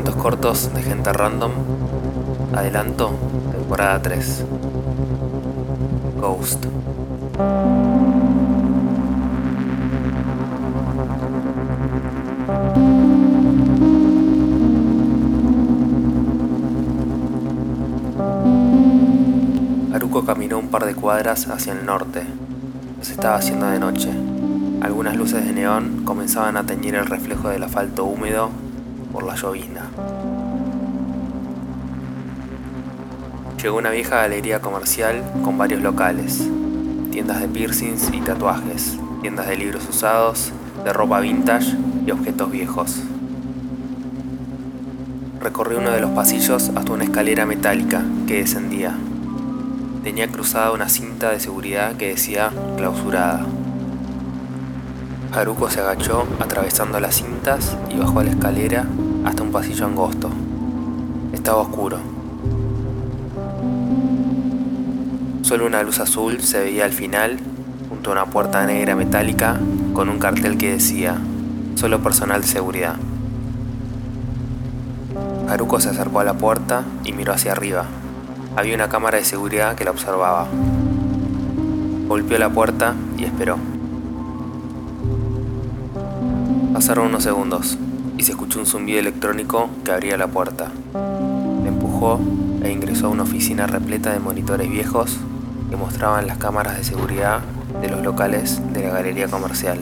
cortos de gente random. Adelanto, temporada 3. Ghost. Haruko caminó un par de cuadras hacia el norte. Se estaba haciendo de noche. Algunas luces de neón comenzaban a teñir el reflejo del asfalto húmedo por la llovizna. Llegó una vieja galería comercial con varios locales, tiendas de piercings y tatuajes, tiendas de libros usados, de ropa vintage y objetos viejos. Recorrió uno de los pasillos hasta una escalera metálica que descendía. Tenía cruzada una cinta de seguridad que decía clausurada. Haruko se agachó atravesando las cintas y bajó la escalera hasta un pasillo angosto. Estaba oscuro. Solo una luz azul se veía al final, junto a una puerta negra metálica con un cartel que decía, solo personal de seguridad. Haruko se acercó a la puerta y miró hacia arriba. Había una cámara de seguridad que la observaba. Golpeó la puerta y esperó. Pasaron unos segundos y se escuchó un zumbido electrónico que abría la puerta. Empujó e ingresó a una oficina repleta de monitores viejos que mostraban las cámaras de seguridad de los locales de la galería comercial.